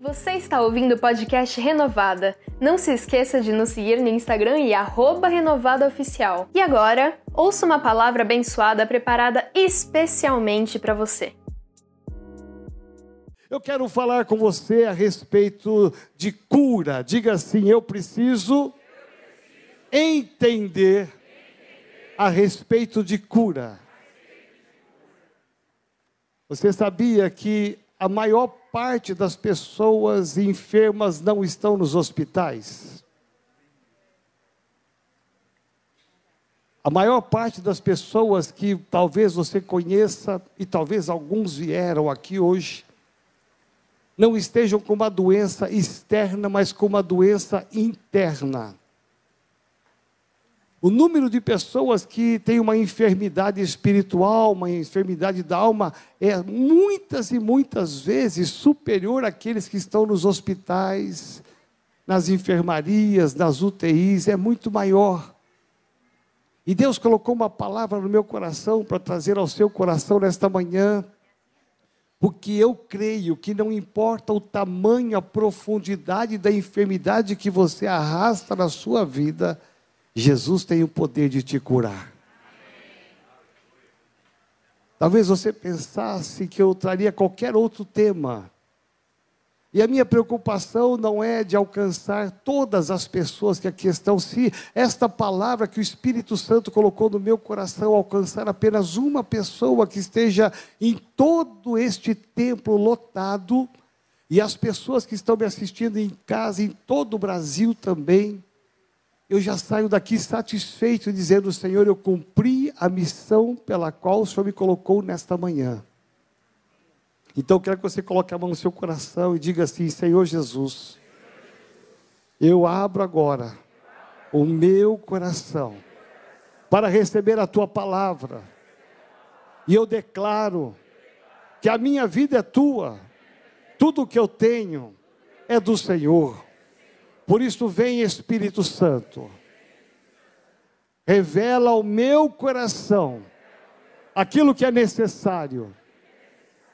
Você está ouvindo o podcast Renovada. Não se esqueça de nos seguir no Instagram e renovadaoficial. E agora, ouça uma palavra abençoada preparada especialmente para você. Eu quero falar com você a respeito de cura. Diga assim: eu preciso entender a respeito de cura. Você sabia que a maior parte das pessoas enfermas não estão nos hospitais? A maior parte das pessoas que talvez você conheça, e talvez alguns vieram aqui hoje, não estejam com uma doença externa, mas com uma doença interna. O número de pessoas que têm uma enfermidade espiritual, uma enfermidade da alma, é muitas e muitas vezes superior àqueles que estão nos hospitais, nas enfermarias, nas UTIs, é muito maior. E Deus colocou uma palavra no meu coração para trazer ao seu coração nesta manhã, porque eu creio que não importa o tamanho, a profundidade da enfermidade que você arrasta na sua vida, Jesus tem o poder de te curar. Talvez você pensasse que eu traria qualquer outro tema. E a minha preocupação não é de alcançar todas as pessoas que aqui estão, se esta palavra que o Espírito Santo colocou no meu coração alcançar apenas uma pessoa que esteja em todo este templo lotado, e as pessoas que estão me assistindo em casa, em todo o Brasil também, eu já saio daqui satisfeito, dizendo: Senhor, eu cumpri a missão pela qual o Senhor me colocou nesta manhã. Então, eu quero que você coloque a mão no seu coração e diga assim: Senhor Jesus, eu abro agora o meu coração para receber a tua palavra, e eu declaro que a minha vida é tua, tudo o que eu tenho é do Senhor. Por isso, vem Espírito Santo, revela ao meu coração aquilo que é necessário.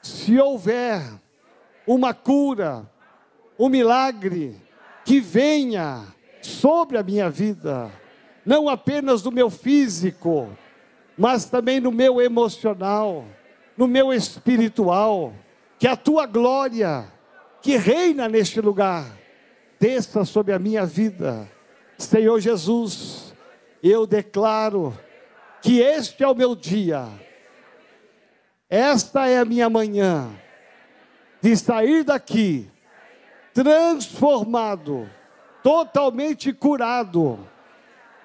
Se houver uma cura, um milagre, que venha sobre a minha vida, não apenas no meu físico, mas também no meu emocional, no meu espiritual, que a tua glória, que reina neste lugar, desça sobre a minha vida. Senhor Jesus, eu declaro que este é o meu dia, esta é a minha manhã, de sair daqui transformado, totalmente curado,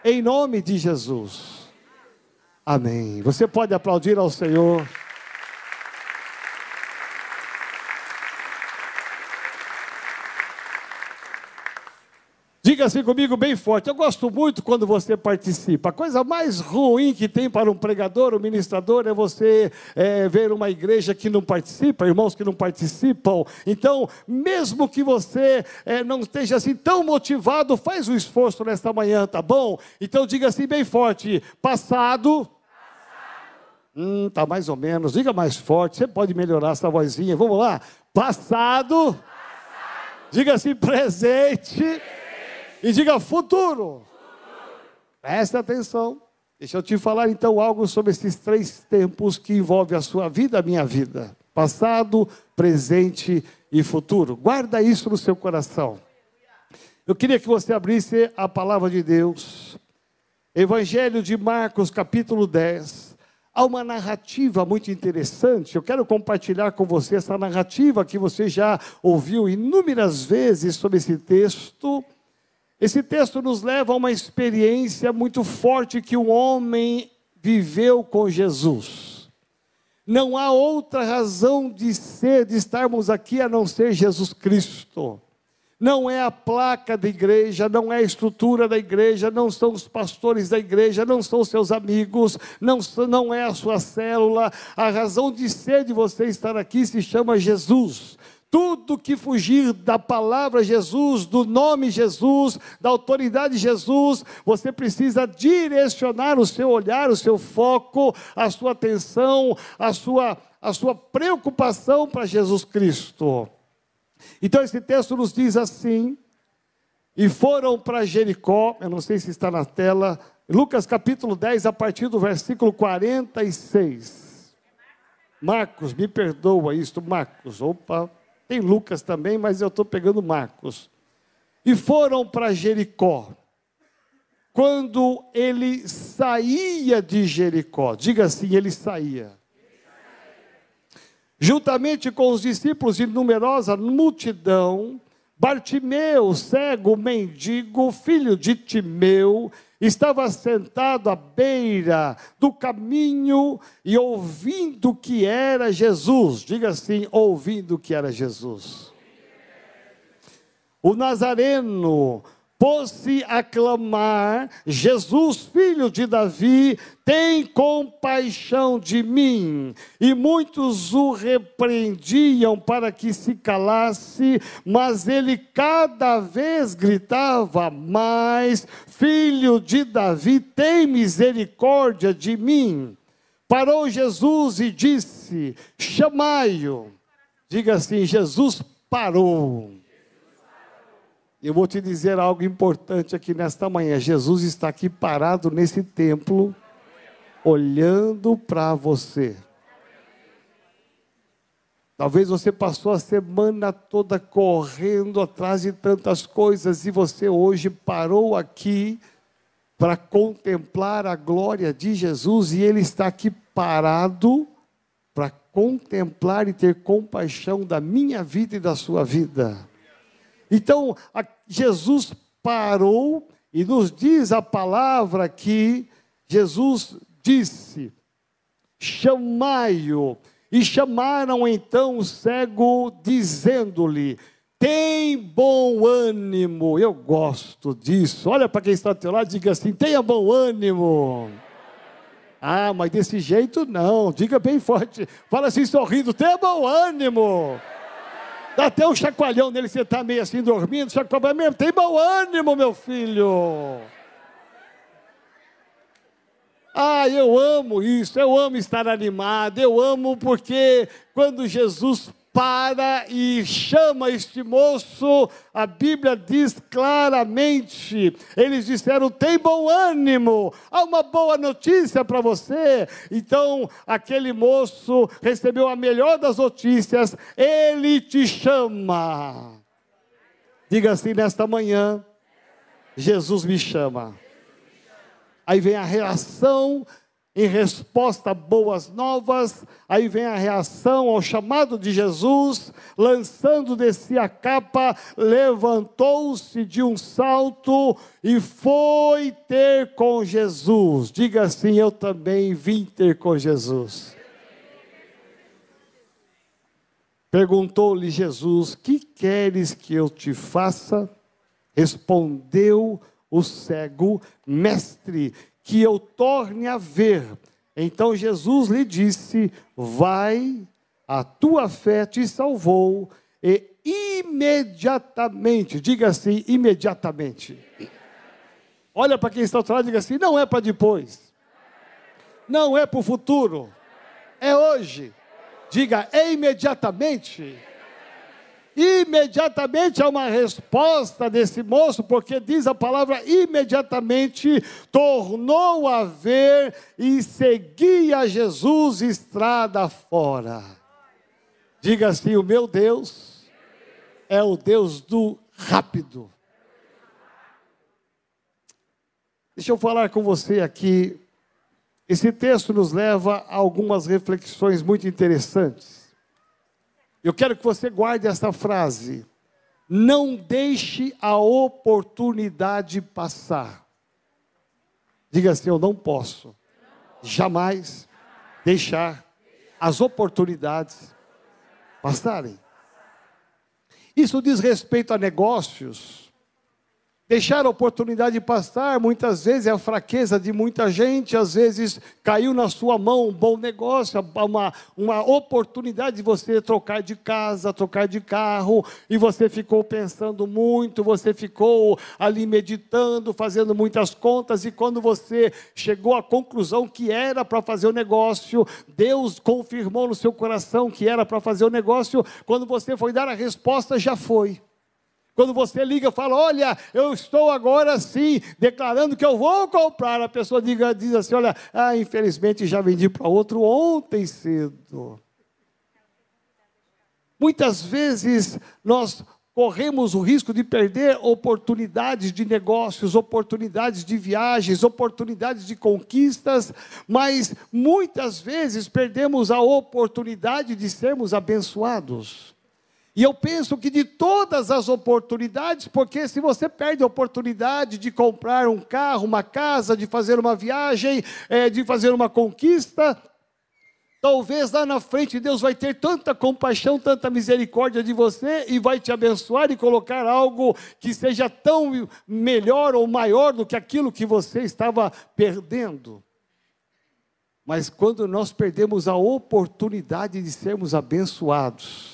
em nome de Jesus. Amém. Você pode aplaudir ao Senhor. Diga assim comigo bem forte. Eu gosto muito quando você participa. A coisa mais ruim que tem para um pregador, um ministrador, é você é, ver uma igreja que não participa, irmãos que não participam. Então, mesmo que você é, não esteja assim tão motivado, faz o um esforço nesta manhã, tá bom? Então, diga assim bem forte: passado. Hum, tá mais ou menos. Diga mais forte. Você pode melhorar essa vozinha. Vamos lá. Passado. Passado. Diga assim presente e diga futuro. Preste atenção. Deixa eu te falar então algo sobre esses três tempos que envolvem a sua vida, a minha vida: passado, presente e futuro. Guarda isso no seu coração. Eu queria que você abrisse a palavra de Deus. Evangelho de Marcos, capítulo 10. Há uma narrativa muito interessante. Eu quero compartilhar com você essa narrativa que você já ouviu inúmeras vezes sobre esse texto esse texto nos leva a uma experiência muito forte que um homem viveu com Jesus. Não há outra razão de ser, de estarmos aqui a não ser Jesus Cristo. Não é a placa da igreja, não é a estrutura da igreja, não são os pastores da igreja, não são seus amigos, não, não é a sua célula. A razão de ser de você estar aqui se chama Jesus. Tudo que fugir da palavra Jesus, do nome Jesus, da autoridade Jesus, você precisa direcionar o seu olhar, o seu foco, a sua atenção, a sua, a sua preocupação para Jesus Cristo. Então esse texto nos diz assim: e foram para Jericó, eu não sei se está na tela, Lucas capítulo 10, a partir do versículo 46. Marcos, me perdoa isto, Marcos. Opa, tem Lucas também, mas eu estou pegando Marcos. E foram para Jericó. Quando ele saía de Jericó, diga assim, ele saía. Juntamente com os discípulos e numerosa multidão, Bartimeu, cego, mendigo, filho de Timeu, estava sentado à beira do caminho e ouvindo que era Jesus. Diga assim: ouvindo que era Jesus. O Nazareno pôs-se a clamar: Jesus, filho de Davi, tem compaixão de mim. E muitos o repreendiam para que se calasse, mas ele cada vez gritava mais: Filho de Davi, tem misericórdia de mim. Parou Jesus e disse: Chamai-o. Diga assim: Jesus parou. Eu vou te dizer algo importante aqui nesta manhã. Jesus está aqui parado nesse templo, olhando para você. Talvez você passou a semana toda correndo atrás de tantas coisas e você hoje parou aqui para contemplar a glória de Jesus e Ele está aqui parado para contemplar e ter compaixão da minha vida e da sua vida. Então, Jesus parou e nos diz a palavra que Jesus disse: chamai-o. E chamaram então o cego, dizendo-lhe: tem bom ânimo. Eu gosto disso. Olha para quem está ao teu lado e diga assim: tenha bom ânimo. Ah, mas desse jeito não. Diga bem forte. Fala assim, sorrindo: tenha bom ânimo. Dá até um chacoalhão nele, você está meio assim dormindo, chacoalhão mesmo, tem bom ânimo, meu filho. Ah, eu amo isso, eu amo estar animado, eu amo porque quando Jesus para e chama este moço, a Bíblia diz claramente: eles disseram, tem bom ânimo, há uma boa notícia para você. Então, aquele moço recebeu a melhor das notícias, ele te chama. Diga assim nesta manhã: Jesus me chama. Aí vem a reação em resposta a boas novas, aí vem a reação ao chamado de Jesus, lançando de si a capa, levantou-se de um salto e foi ter com Jesus. Diga assim: Eu também vim ter com Jesus. Perguntou-lhe Jesus: Que queres que eu te faça? Respondeu o cego: Mestre, que eu torne a ver. Então Jesus lhe disse: Vai, a tua fé te salvou, e imediatamente, diga assim, imediatamente. Olha para quem está ao lado e diga assim: não é para depois, não é para o futuro, é hoje. Diga, é imediatamente. Imediatamente há uma resposta desse moço, porque diz a palavra imediatamente tornou a ver e seguia Jesus estrada fora. Diga assim: o meu Deus é o Deus do rápido. Deixa eu falar com você aqui. Esse texto nos leva a algumas reflexões muito interessantes. Eu quero que você guarde essa frase. Não deixe a oportunidade passar. Diga assim: Eu não posso jamais deixar as oportunidades passarem. Isso diz respeito a negócios, Deixar a oportunidade passar, muitas vezes é a fraqueza de muita gente, às vezes caiu na sua mão um bom negócio, uma, uma oportunidade de você trocar de casa, trocar de carro, e você ficou pensando muito, você ficou ali meditando, fazendo muitas contas, e quando você chegou à conclusão que era para fazer o negócio, Deus confirmou no seu coração que era para fazer o negócio, quando você foi dar a resposta, já foi. Quando você liga e fala, olha, eu estou agora sim declarando que eu vou comprar, a pessoa diga, diz assim, olha, ah, infelizmente já vendi para outro ontem cedo. Muitas vezes nós corremos o risco de perder oportunidades de negócios, oportunidades de viagens, oportunidades de conquistas, mas muitas vezes perdemos a oportunidade de sermos abençoados. E eu penso que de todas as oportunidades, porque se você perde a oportunidade de comprar um carro, uma casa, de fazer uma viagem, é, de fazer uma conquista, talvez lá na frente Deus vai ter tanta compaixão, tanta misericórdia de você e vai te abençoar e colocar algo que seja tão melhor ou maior do que aquilo que você estava perdendo. Mas quando nós perdemos a oportunidade de sermos abençoados,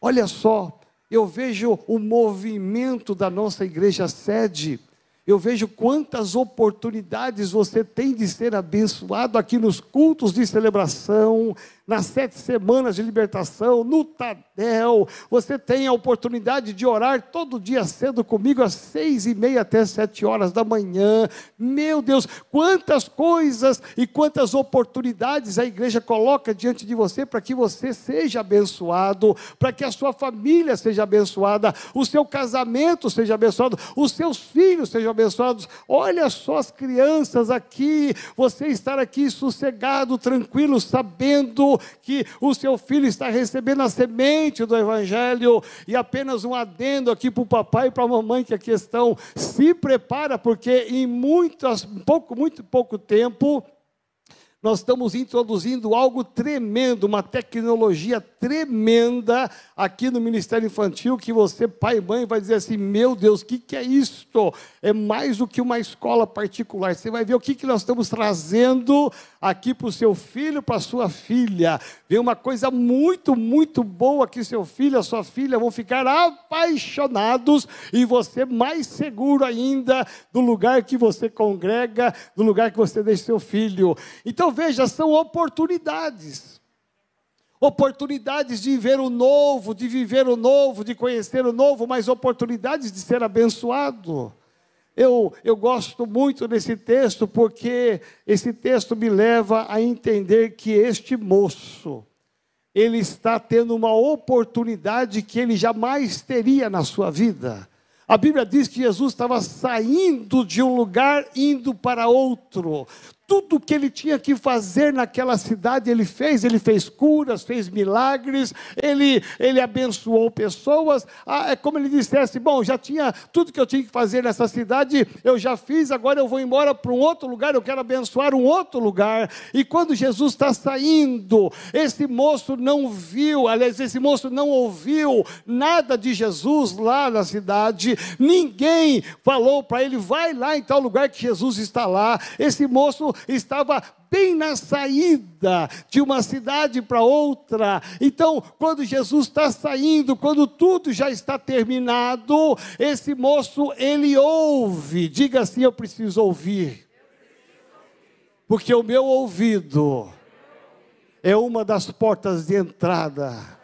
Olha só, eu vejo o movimento da nossa igreja sede, eu vejo quantas oportunidades você tem de ser abençoado aqui nos cultos de celebração, nas sete semanas de libertação, no Tadel. Você tem a oportunidade de orar todo dia cedo comigo, às seis e meia até sete horas da manhã. Meu Deus, quantas coisas e quantas oportunidades a igreja coloca diante de você para que você seja abençoado, para que a sua família seja abençoada, o seu casamento seja abençoado, os seus filhos sejam abençoados. Olha só as crianças aqui, você estar aqui sossegado, tranquilo, sabendo que o seu filho está recebendo a semente do Evangelho. E apenas um adendo aqui para o papai e para a mamãe que a questão se prepara, porque em muitas, pouco, muito pouco tempo nós estamos introduzindo algo tremendo, uma tecnologia tremenda aqui no Ministério Infantil, que você, pai e mãe, vai dizer assim: meu Deus, o que, que é isto? É mais do que uma escola particular. Você vai ver o que, que nós estamos trazendo aqui para o seu filho, para a sua filha. Vem uma coisa muito, muito boa que seu filho, a sua filha vão ficar apaixonados e você mais seguro ainda do lugar que você congrega, do lugar que você deixa seu filho. Então, então veja, são oportunidades. Oportunidades de ver o novo, de viver o novo, de conhecer o novo, mas oportunidades de ser abençoado. Eu, eu gosto muito desse texto porque esse texto me leva a entender que este moço, ele está tendo uma oportunidade que ele jamais teria na sua vida. A Bíblia diz que Jesus estava saindo de um lugar, indo para outro tudo que ele tinha que fazer naquela cidade, ele fez. Ele fez curas, fez milagres, ele, ele abençoou pessoas. Ah, é como ele dissesse: Bom, já tinha tudo que eu tinha que fazer nessa cidade, eu já fiz, agora eu vou embora para um outro lugar, eu quero abençoar um outro lugar. E quando Jesus está saindo, esse moço não viu, aliás, esse moço não ouviu nada de Jesus lá na cidade, ninguém falou para ele: vai lá em tal lugar que Jesus está lá. Esse moço estava bem na saída de uma cidade para outra. Então, quando Jesus está saindo, quando tudo já está terminado, esse moço ele ouve. Diga assim: eu preciso ouvir. Porque o meu ouvido é uma das portas de entrada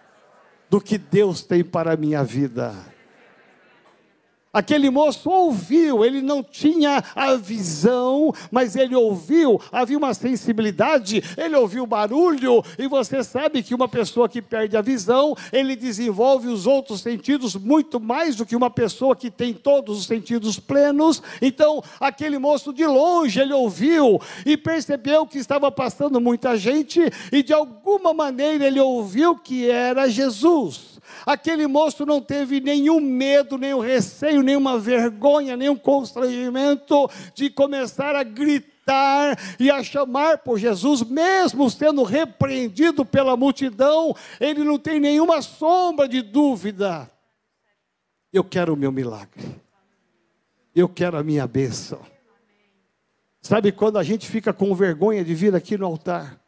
do que Deus tem para a minha vida. Aquele moço ouviu, ele não tinha a visão, mas ele ouviu, havia uma sensibilidade, ele ouviu barulho, e você sabe que uma pessoa que perde a visão, ele desenvolve os outros sentidos muito mais do que uma pessoa que tem todos os sentidos plenos. Então, aquele moço de longe, ele ouviu e percebeu que estava passando muita gente, e de alguma maneira ele ouviu que era Jesus. Aquele moço não teve nenhum medo, nenhum receio, nenhuma vergonha, nenhum constrangimento de começar a gritar e a chamar por Jesus, mesmo sendo repreendido pela multidão, ele não tem nenhuma sombra de dúvida. Eu quero o meu milagre. Eu quero a minha bênção. Sabe quando a gente fica com vergonha de vir aqui no altar?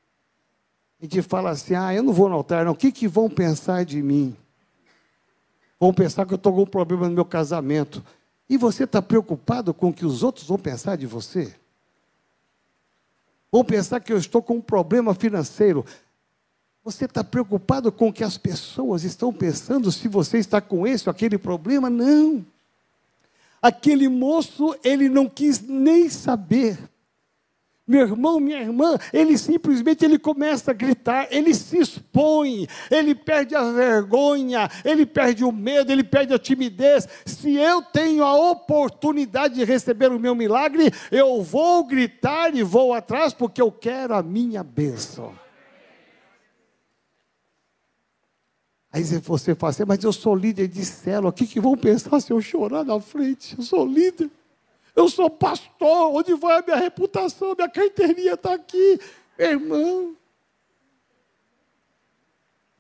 A gente fala assim: ah, eu não vou no altar, não. O que, que vão pensar de mim? Vão pensar que eu estou com um problema no meu casamento. E você está preocupado com o que os outros vão pensar de você? Vão pensar que eu estou com um problema financeiro. Você está preocupado com o que as pessoas estão pensando se você está com esse ou aquele problema? Não. Aquele moço, ele não quis nem saber. Meu irmão, minha irmã, ele simplesmente ele começa a gritar, ele se expõe, ele perde a vergonha, ele perde o medo, ele perde a timidez. Se eu tenho a oportunidade de receber o meu milagre, eu vou gritar e vou atrás porque eu quero a minha bênção. Aí você fala assim, mas eu sou líder de célula, o que, que vão pensar se eu chorar na frente? Eu sou líder. Eu sou pastor, onde vai a minha reputação? Minha carteirinha está aqui, meu irmão.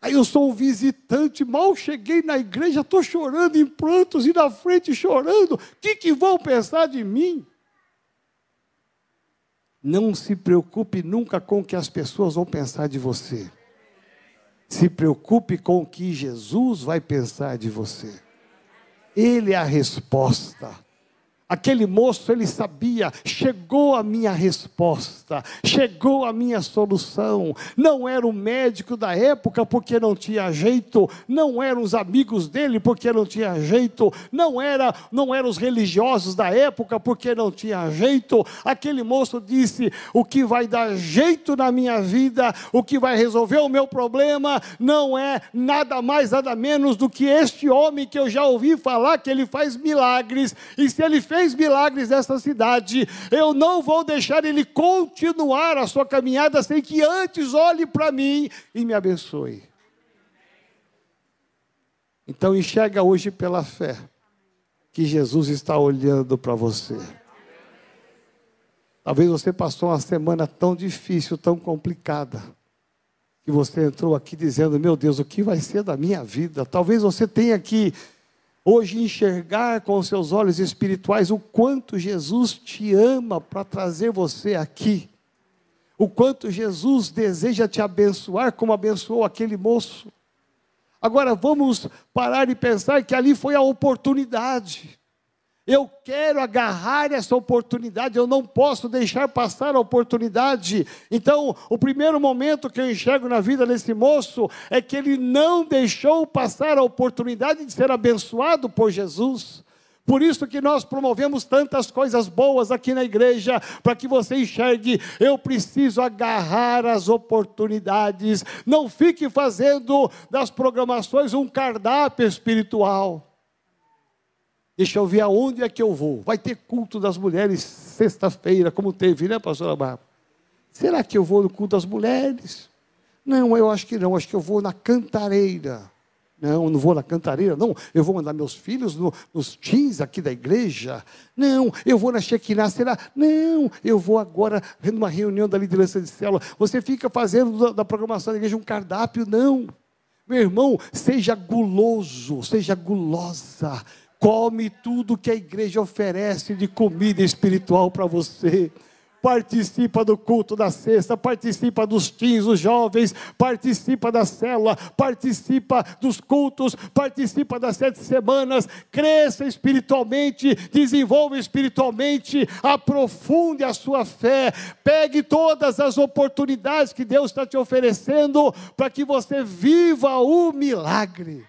Aí eu sou um visitante, mal cheguei na igreja, estou chorando em prantos e na frente chorando. O que, que vão pensar de mim? Não se preocupe nunca com o que as pessoas vão pensar de você. Se preocupe com o que Jesus vai pensar de você. Ele é a resposta. Aquele moço, ele sabia, chegou a minha resposta, chegou a minha solução. Não era o médico da época porque não tinha jeito, não eram os amigos dele porque não tinha jeito, não era, não eram os religiosos da época porque não tinha jeito. Aquele moço disse: "O que vai dar jeito na minha vida, o que vai resolver o meu problema, não é nada mais nada menos do que este homem que eu já ouvi falar que ele faz milagres, e se ele fez fez milagres nessa cidade, eu não vou deixar ele continuar a sua caminhada sem que antes olhe para mim e me abençoe. Então enxerga hoje pela fé que Jesus está olhando para você. Talvez você passou uma semana tão difícil, tão complicada, que você entrou aqui dizendo: Meu Deus, o que vai ser da minha vida? Talvez você tenha que hoje enxergar com os seus olhos espirituais o quanto Jesus te ama para trazer você aqui. O quanto Jesus deseja te abençoar, como abençoou aquele moço. Agora vamos parar e pensar que ali foi a oportunidade. Eu quero agarrar essa oportunidade, eu não posso deixar passar a oportunidade. Então, o primeiro momento que eu enxergo na vida desse moço é que ele não deixou passar a oportunidade de ser abençoado por Jesus. Por isso que nós promovemos tantas coisas boas aqui na igreja, para que você enxergue, eu preciso agarrar as oportunidades. Não fique fazendo das programações um cardápio espiritual. Deixa eu ver aonde é que eu vou. Vai ter culto das mulheres sexta-feira, como teve, né, pastora Bárbara? Será que eu vou no culto das mulheres? Não, eu acho que não. Acho que eu vou na cantareira. Não, não vou na cantareira, não. Eu vou mandar meus filhos no, nos teens aqui da igreja. Não, eu vou na Shekinah, será? Não, eu vou agora numa reunião da liderança de célula. Você fica fazendo da, da programação da igreja um cardápio? Não. Meu irmão, seja guloso, seja gulosa Come tudo que a igreja oferece de comida espiritual para você. Participa do culto da sexta, participa dos teens, dos jovens, participa da célula, participa dos cultos, participa das sete semanas, cresça espiritualmente, desenvolva espiritualmente, aprofunde a sua fé, pegue todas as oportunidades que Deus está te oferecendo para que você viva o milagre.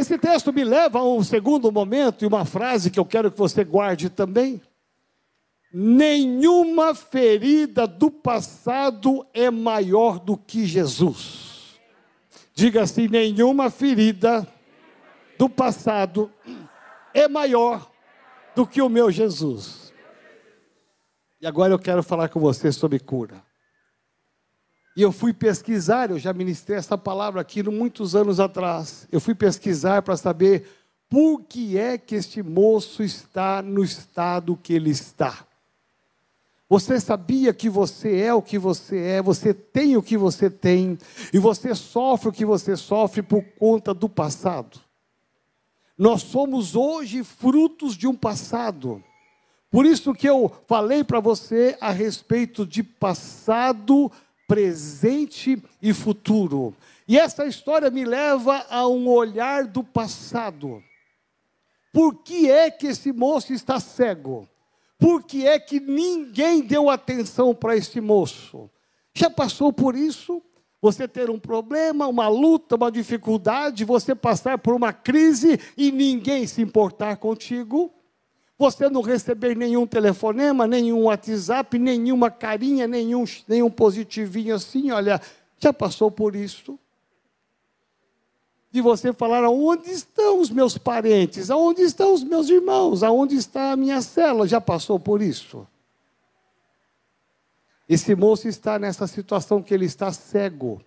Esse texto me leva a um segundo momento e uma frase que eu quero que você guarde também. Nenhuma ferida do passado é maior do que Jesus. Diga assim: nenhuma ferida do passado é maior do que o meu Jesus. E agora eu quero falar com você sobre cura. E eu fui pesquisar, eu já ministrei essa palavra aqui muitos anos atrás. Eu fui pesquisar para saber por que é que este moço está no estado que ele está. Você sabia que você é o que você é, você tem o que você tem, e você sofre o que você sofre por conta do passado. Nós somos hoje frutos de um passado. Por isso que eu falei para você a respeito de passado, presente e futuro. E essa história me leva a um olhar do passado. Por que é que esse moço está cego? Por que é que ninguém deu atenção para esse moço? Já passou por isso? Você ter um problema, uma luta, uma dificuldade, você passar por uma crise e ninguém se importar contigo? Você não receber nenhum telefonema, nenhum WhatsApp, nenhuma carinha, nenhum, nenhum positivinho assim, olha, já passou por isso? de você falar aonde estão os meus parentes, aonde estão os meus irmãos, aonde está a minha célula. Já passou por isso? Esse moço está nessa situação que ele está cego.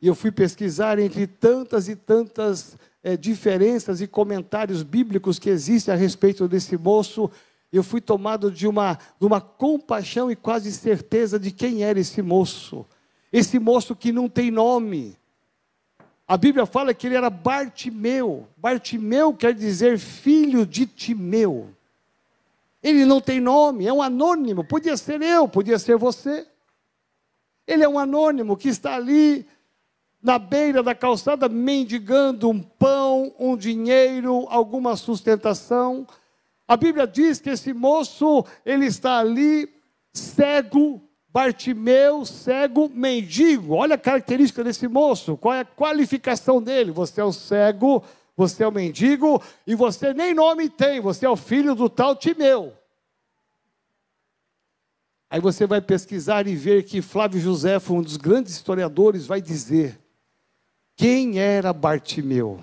E eu fui pesquisar entre tantas e tantas é, diferenças e comentários bíblicos que existem a respeito desse moço. Eu fui tomado de uma, de uma compaixão e quase certeza de quem era esse moço. Esse moço que não tem nome a Bíblia fala que ele era Bartimeu. Bartimeu quer dizer filho de Timeu. Ele não tem nome, é um anônimo. Podia ser eu, podia ser você. Ele é um anônimo que está ali na beira da calçada mendigando um pão, um dinheiro, alguma sustentação. A Bíblia diz que esse moço, ele está ali cego, Bartimeu, cego, mendigo. Olha a característica desse moço. Qual é a qualificação dele? Você é o cego, você é o mendigo e você nem nome tem. Você é o filho do tal Timeu. Aí você vai pesquisar e ver que Flávio José, um dos grandes historiadores, vai dizer quem era Bartimeu.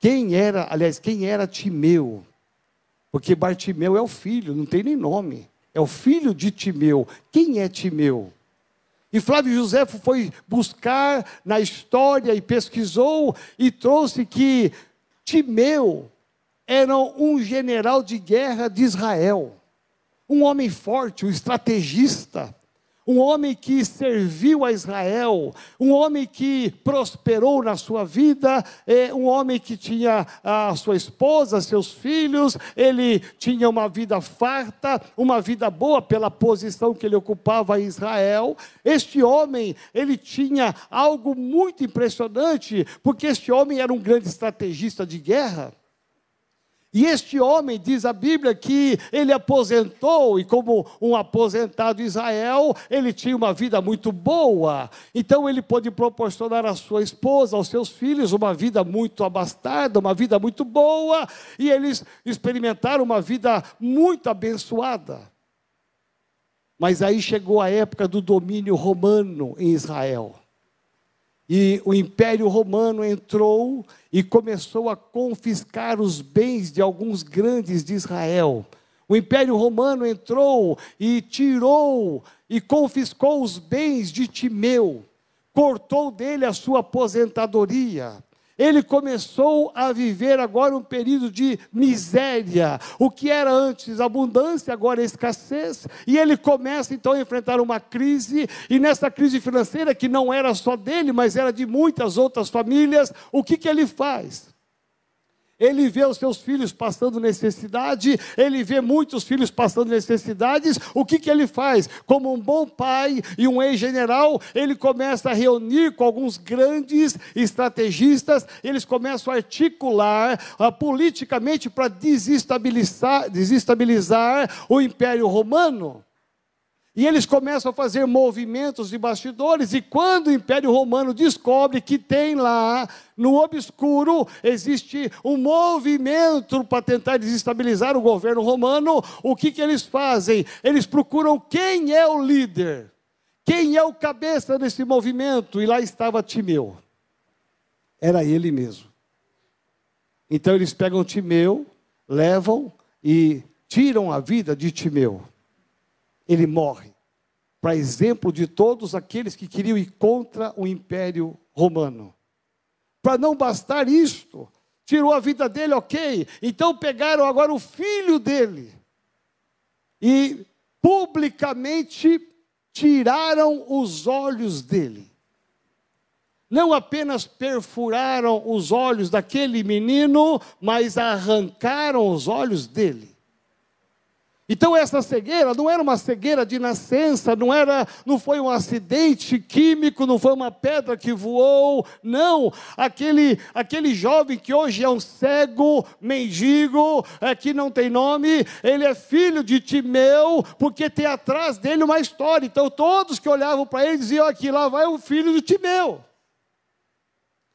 Quem era, aliás, quem era Timeu? Porque Bartimeu é o filho, não tem nem nome é o filho de Timeu. Quem é Timeu? E Flávio José foi buscar na história e pesquisou e trouxe que Timeu era um general de guerra de Israel, um homem forte, um estrategista, um homem que serviu a Israel, um homem que prosperou na sua vida, é, um homem que tinha a sua esposa, seus filhos, ele tinha uma vida farta, uma vida boa pela posição que ele ocupava em Israel. Este homem, ele tinha algo muito impressionante, porque este homem era um grande estrategista de guerra. E este homem, diz a Bíblia, que ele aposentou, e como um aposentado Israel, ele tinha uma vida muito boa. Então ele pôde proporcionar à sua esposa, aos seus filhos, uma vida muito abastada, uma vida muito boa, e eles experimentaram uma vida muito abençoada. Mas aí chegou a época do domínio romano em Israel. E o Império Romano entrou e começou a confiscar os bens de alguns grandes de Israel. O Império Romano entrou e tirou e confiscou os bens de Timeu, cortou dele a sua aposentadoria. Ele começou a viver agora um período de miséria. O que era antes abundância, agora é escassez. E ele começa então a enfrentar uma crise. E nessa crise financeira, que não era só dele, mas era de muitas outras famílias, o que, que ele faz? Ele vê os seus filhos passando necessidade, ele vê muitos filhos passando necessidades. O que, que ele faz? Como um bom pai e um ex-general, ele começa a reunir com alguns grandes estrategistas, eles começam a articular uh, politicamente para desestabilizar, desestabilizar o Império Romano. E eles começam a fazer movimentos de bastidores, e quando o Império Romano descobre que tem lá, no obscuro, existe um movimento para tentar desestabilizar o governo romano, o que, que eles fazem? Eles procuram quem é o líder, quem é o cabeça desse movimento, e lá estava Timeu. Era ele mesmo. Então eles pegam Timeu, levam e tiram a vida de Timeu ele morre. Para exemplo de todos aqueles que queriam ir contra o império romano. Para não bastar isto, tirou a vida dele, ok. Então pegaram agora o filho dele e publicamente tiraram os olhos dele. Não apenas perfuraram os olhos daquele menino, mas arrancaram os olhos dele. Então essa cegueira não era uma cegueira de nascença, não era, não foi um acidente químico, não foi uma pedra que voou, não. Aquele aquele jovem que hoje é um cego, mendigo, é, que não tem nome, ele é filho de Timeu, porque tem atrás dele uma história. Então todos que olhavam para ele diziam aqui lá vai o filho de Timeu.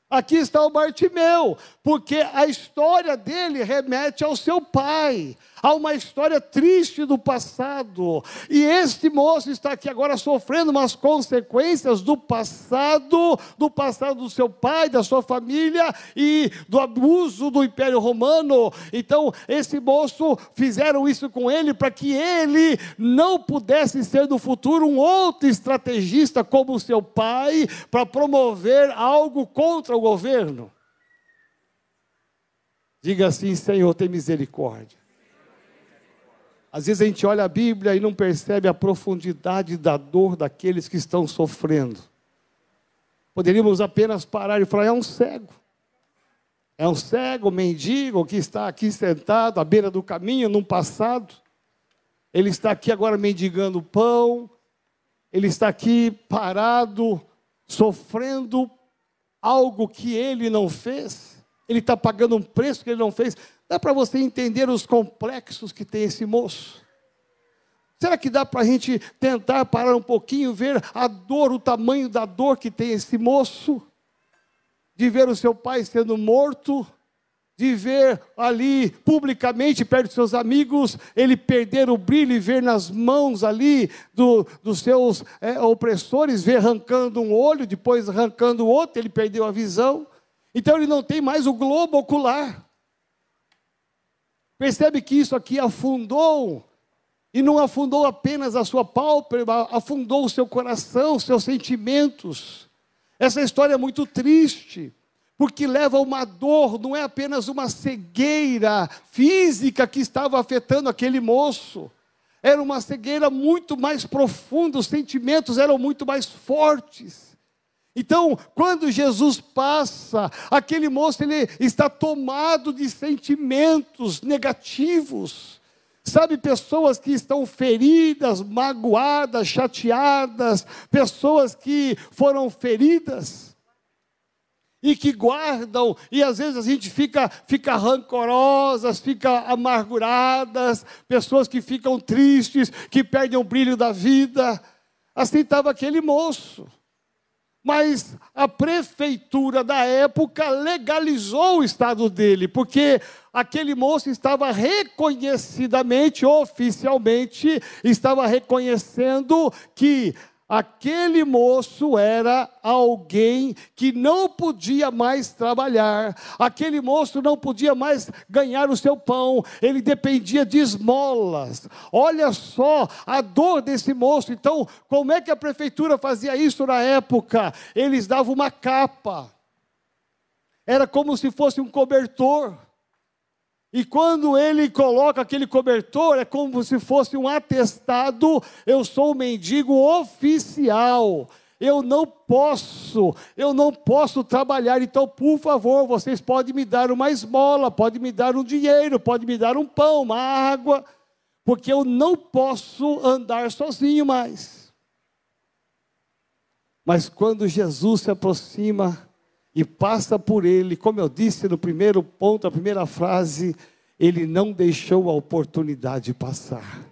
Aqui está o Bartimeu, porque a história dele remete ao seu pai, a uma história triste do passado. E este moço está aqui agora sofrendo umas consequências do passado, do passado do seu pai, da sua família e do abuso do Império Romano. Então, esse moço fizeram isso com ele para que ele não pudesse ser no futuro um outro estrategista como seu pai, para promover algo contra o governo. Diga assim, Senhor, tem misericórdia. Às vezes a gente olha a Bíblia e não percebe a profundidade da dor daqueles que estão sofrendo. Poderíamos apenas parar e falar: é um cego. É um cego, mendigo, que está aqui sentado à beira do caminho, num passado. Ele está aqui agora mendigando pão. Ele está aqui parado, sofrendo algo que ele não fez, ele está pagando um preço que ele não fez. Dá para você entender os complexos que tem esse moço? Será que dá para a gente tentar parar um pouquinho, ver a dor, o tamanho da dor que tem esse moço? De ver o seu pai sendo morto, de ver ali publicamente, perto de seus amigos, ele perder o brilho e ver nas mãos ali do, dos seus é, opressores, ver arrancando um olho, depois arrancando o outro, ele perdeu a visão. Então ele não tem mais o globo ocular. Percebe que isso aqui afundou, e não afundou apenas a sua pálpebra, afundou o seu coração, os seus sentimentos. Essa história é muito triste porque leva a uma dor, não é apenas uma cegueira física que estava afetando aquele moço, era uma cegueira muito mais profunda, os sentimentos eram muito mais fortes. Então, quando Jesus passa, aquele moço ele está tomado de sentimentos negativos. Sabe, pessoas que estão feridas, magoadas, chateadas, pessoas que foram feridas e que guardam, e às vezes a gente fica, fica rancorosas, fica amarguradas, pessoas que ficam tristes, que perdem o brilho da vida. Assim estava aquele moço. Mas a prefeitura da época legalizou o estado dele, porque aquele moço estava reconhecidamente, oficialmente, estava reconhecendo que Aquele moço era alguém que não podia mais trabalhar, aquele moço não podia mais ganhar o seu pão, ele dependia de esmolas. Olha só a dor desse moço. Então, como é que a prefeitura fazia isso na época? Eles davam uma capa, era como se fosse um cobertor. E quando ele coloca aquele cobertor, é como se fosse um atestado: eu sou um mendigo oficial. Eu não posso, eu não posso trabalhar, então, por favor, vocês podem me dar uma esmola, podem me dar um dinheiro, podem me dar um pão, uma água, porque eu não posso andar sozinho mais. Mas quando Jesus se aproxima, e passa por ele, como eu disse no primeiro ponto, a primeira frase, ele não deixou a oportunidade passar.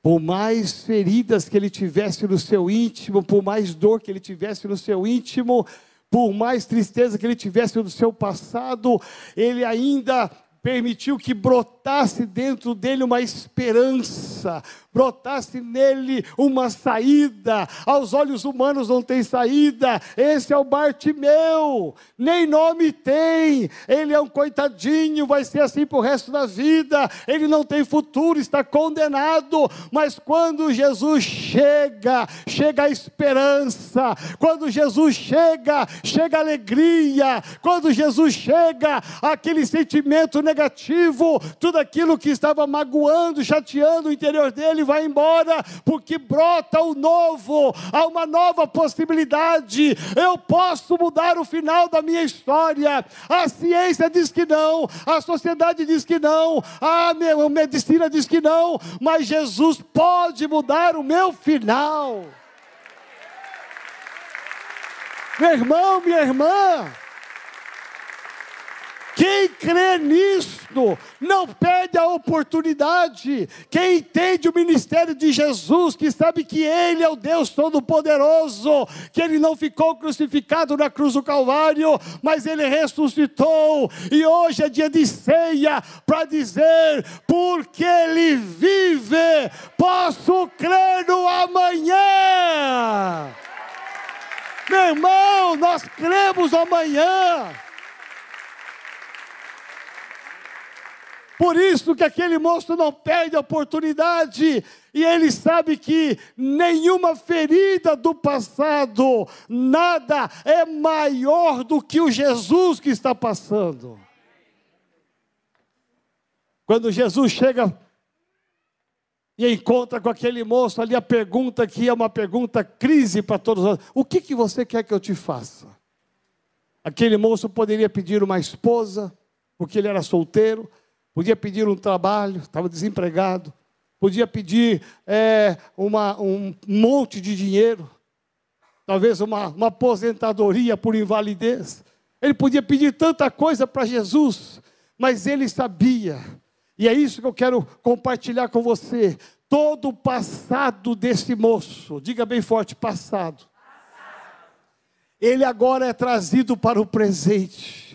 Por mais feridas que ele tivesse no seu íntimo, por mais dor que ele tivesse no seu íntimo, por mais tristeza que ele tivesse no seu passado, ele ainda permitiu que brotasse dentro dele uma esperança, brotasse nele uma saída. Aos olhos humanos não tem saída. Esse é o Bartimeu, nem nome tem. Ele é um coitadinho, vai ser assim para o resto da vida. Ele não tem futuro, está condenado. Mas quando Jesus chega, chega a esperança. Quando Jesus chega, chega a alegria. Quando Jesus chega, aquele sentimento negativo, tudo aquilo que estava magoando, chateando o interior dele ele vai embora, porque brota o novo, há uma nova possibilidade. Eu posso mudar o final da minha história. A ciência diz que não, a sociedade diz que não, a medicina diz que não, mas Jesus pode mudar o meu final. Meu irmão, minha irmã, quem crê nisto não perde a oportunidade. Quem entende o ministério de Jesus, que sabe que Ele é o Deus Todo-Poderoso, que Ele não ficou crucificado na cruz do Calvário, mas Ele ressuscitou. E hoje é dia de ceia para dizer: porque Ele vive, posso crer no amanhã. Meu irmão, nós cremos amanhã. Por isso que aquele monstro não perde a oportunidade. E ele sabe que nenhuma ferida do passado, nada é maior do que o Jesus que está passando. Quando Jesus chega e encontra com aquele moço ali a pergunta que é uma pergunta crise para todos nós: O que, que você quer que eu te faça? Aquele moço poderia pedir uma esposa, porque ele era solteiro podia pedir um trabalho, estava desempregado, podia pedir é, uma, um monte de dinheiro, talvez uma, uma aposentadoria por invalidez. Ele podia pedir tanta coisa para Jesus, mas ele sabia, e é isso que eu quero compartilhar com você. Todo o passado desse moço, diga bem forte: passado. passado. Ele agora é trazido para o presente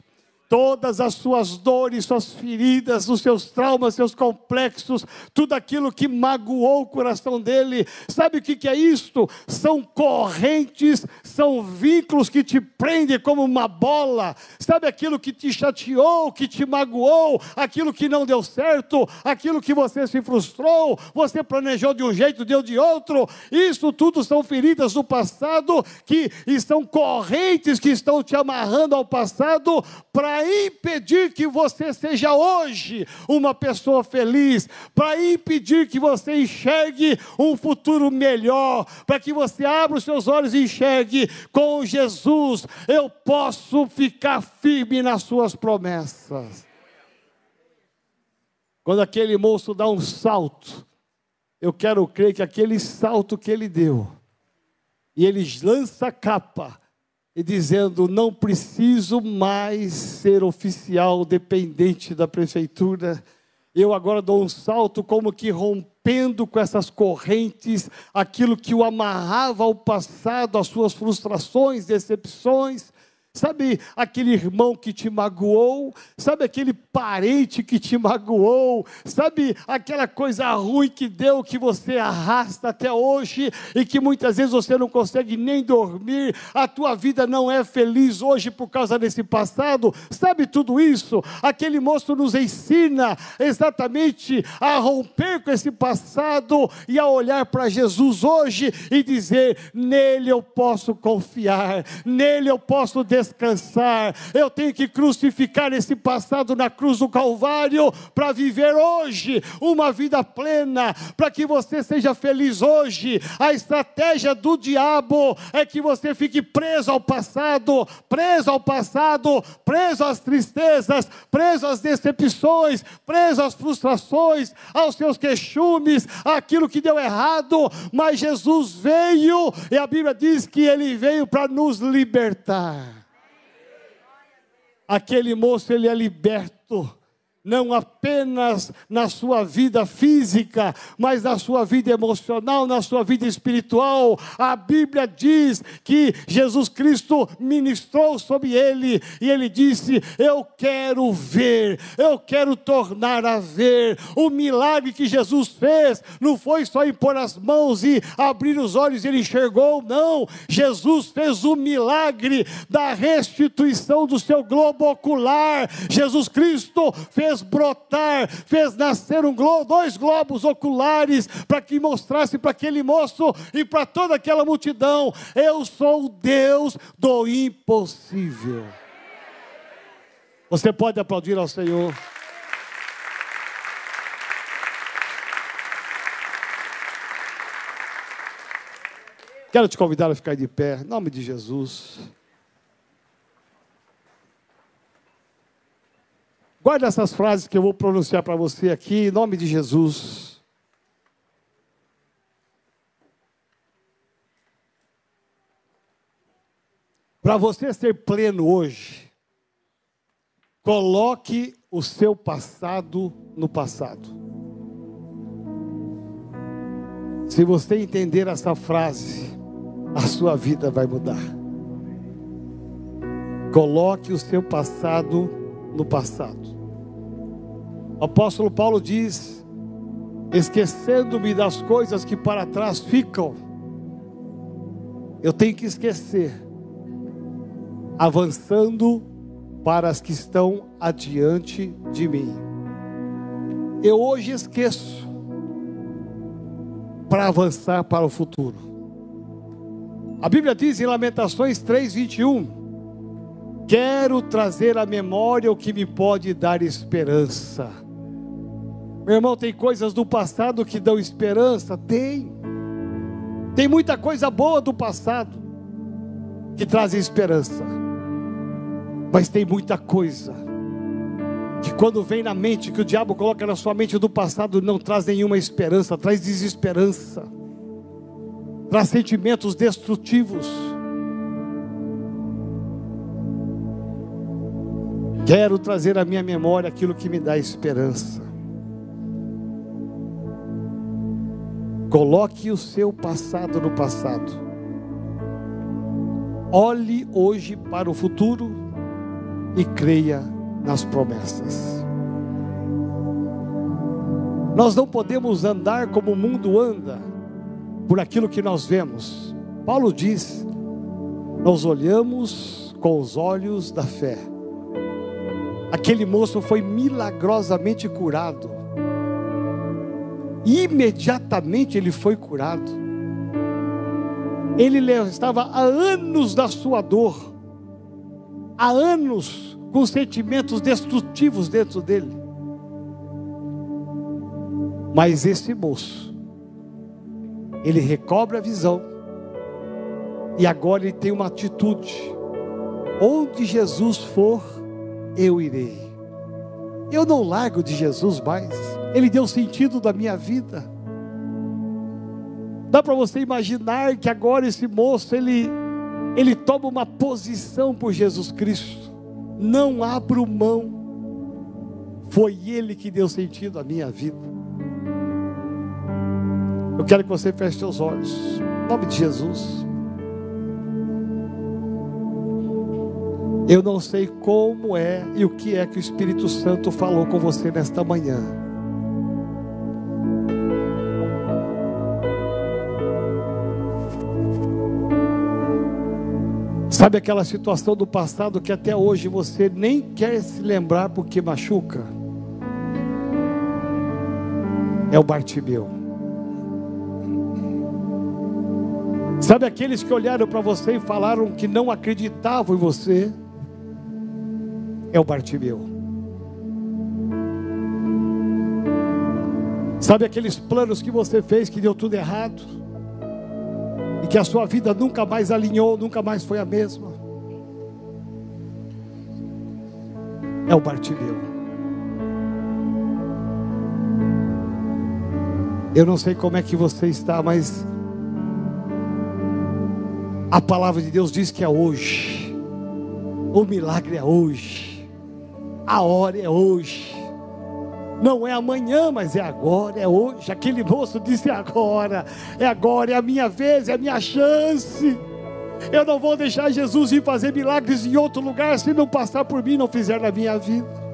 todas as suas dores, suas feridas, os seus traumas, seus complexos, tudo aquilo que magoou o coração dele. Sabe o que é isto? São correntes, são vínculos que te prendem como uma bola. Sabe aquilo que te chateou, que te magoou, aquilo que não deu certo, aquilo que você se frustrou, você planejou de um jeito, deu de outro. Isso tudo são feridas do passado que estão correntes que estão te amarrando ao passado para para impedir que você seja hoje uma pessoa feliz, para impedir que você enxergue um futuro melhor, para que você abra os seus olhos e enxergue com Jesus, eu posso ficar firme nas suas promessas. Quando aquele moço dá um salto, eu quero crer que aquele salto que ele deu, e ele lança a capa, e dizendo: não preciso mais ser oficial dependente da prefeitura. Eu agora dou um salto, como que rompendo com essas correntes, aquilo que o amarrava ao passado, as suas frustrações, decepções, Sabe aquele irmão que te magoou? Sabe aquele parente que te magoou? Sabe aquela coisa ruim que deu que você arrasta até hoje e que muitas vezes você não consegue nem dormir? A tua vida não é feliz hoje por causa desse passado? Sabe tudo isso? Aquele moço nos ensina exatamente a romper com esse passado e a olhar para Jesus hoje e dizer: nele eu posso confiar, nele eu posso descansar descansar. Eu tenho que crucificar esse passado na cruz do Calvário para viver hoje uma vida plena, para que você seja feliz hoje. A estratégia do diabo é que você fique preso ao passado, preso ao passado, preso às tristezas, preso às decepções, preso às frustrações, aos seus queixumes, aquilo que deu errado. Mas Jesus veio e a Bíblia diz que ele veio para nos libertar aquele moço ele é liberto não apenas na sua vida física, mas na sua vida emocional, na sua vida espiritual. A Bíblia diz que Jesus Cristo ministrou sobre ele e ele disse: Eu quero ver, eu quero tornar a ver. O milagre que Jesus fez não foi só impor as mãos e abrir os olhos e ele enxergou, não. Jesus fez o milagre da restituição do seu globo ocular. Jesus Cristo fez fez brotar, fez nascer um dois globos oculares para que mostrasse para aquele moço e para toda aquela multidão: eu sou o Deus do impossível. Você pode aplaudir ao Senhor. Quero te convidar a ficar de pé, em nome de Jesus. Guarda essas frases que eu vou pronunciar para você aqui, em nome de Jesus. Para você ser pleno hoje, coloque o seu passado no passado. Se você entender essa frase, a sua vida vai mudar. Coloque o seu passado no passado. O apóstolo Paulo diz: esquecendo-me das coisas que para trás ficam, eu tenho que esquecer avançando para as que estão adiante de mim. Eu hoje esqueço para avançar para o futuro. A Bíblia diz em Lamentações 3:21: Quero trazer à memória o que me pode dar esperança. Meu irmão, tem coisas do passado que dão esperança? Tem. Tem muita coisa boa do passado que traz esperança. Mas tem muita coisa que quando vem na mente, que o diabo coloca na sua mente do passado, não traz nenhuma esperança, traz desesperança, traz sentimentos destrutivos. Quero trazer à minha memória aquilo que me dá esperança. Coloque o seu passado no passado. Olhe hoje para o futuro e creia nas promessas. Nós não podemos andar como o mundo anda, por aquilo que nós vemos. Paulo diz: nós olhamos com os olhos da fé. Aquele moço foi milagrosamente curado. Imediatamente ele foi curado. Ele estava há anos da sua dor há anos com sentimentos destrutivos dentro dele. Mas esse moço, ele recobra a visão, e agora ele tem uma atitude: onde Jesus for, eu irei. Eu não largo de Jesus mais, ele deu sentido da minha vida. Dá para você imaginar que agora esse moço, ele ele toma uma posição por Jesus Cristo. Não abro mão. Foi Ele que deu sentido à minha vida. Eu quero que você feche seus olhos. Em nome de Jesus. Eu não sei como é e o que é que o Espírito Santo falou com você nesta manhã. Sabe aquela situação do passado que até hoje você nem quer se lembrar porque machuca? É o Bartimeu. Sabe aqueles que olharam para você e falaram que não acreditavam em você? É o Bartimeu. Sabe aqueles planos que você fez que deu tudo errado? e que a sua vida nunca mais alinhou, nunca mais foi a mesma. É o Bartimeu. Eu não sei como é que você está, mas a palavra de Deus diz que é hoje. O milagre é hoje. A hora é hoje. Não é amanhã, mas é agora, é hoje. Aquele moço disse: é agora, é agora, é a minha vez, é a minha chance. Eu não vou deixar Jesus ir fazer milagres em outro lugar se não passar por mim, não fizer na minha vida.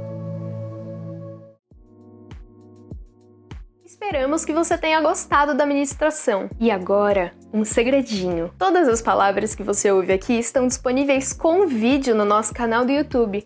Esperamos que você tenha gostado da ministração. E agora, um segredinho. Todas as palavras que você ouve aqui estão disponíveis com vídeo no nosso canal do YouTube.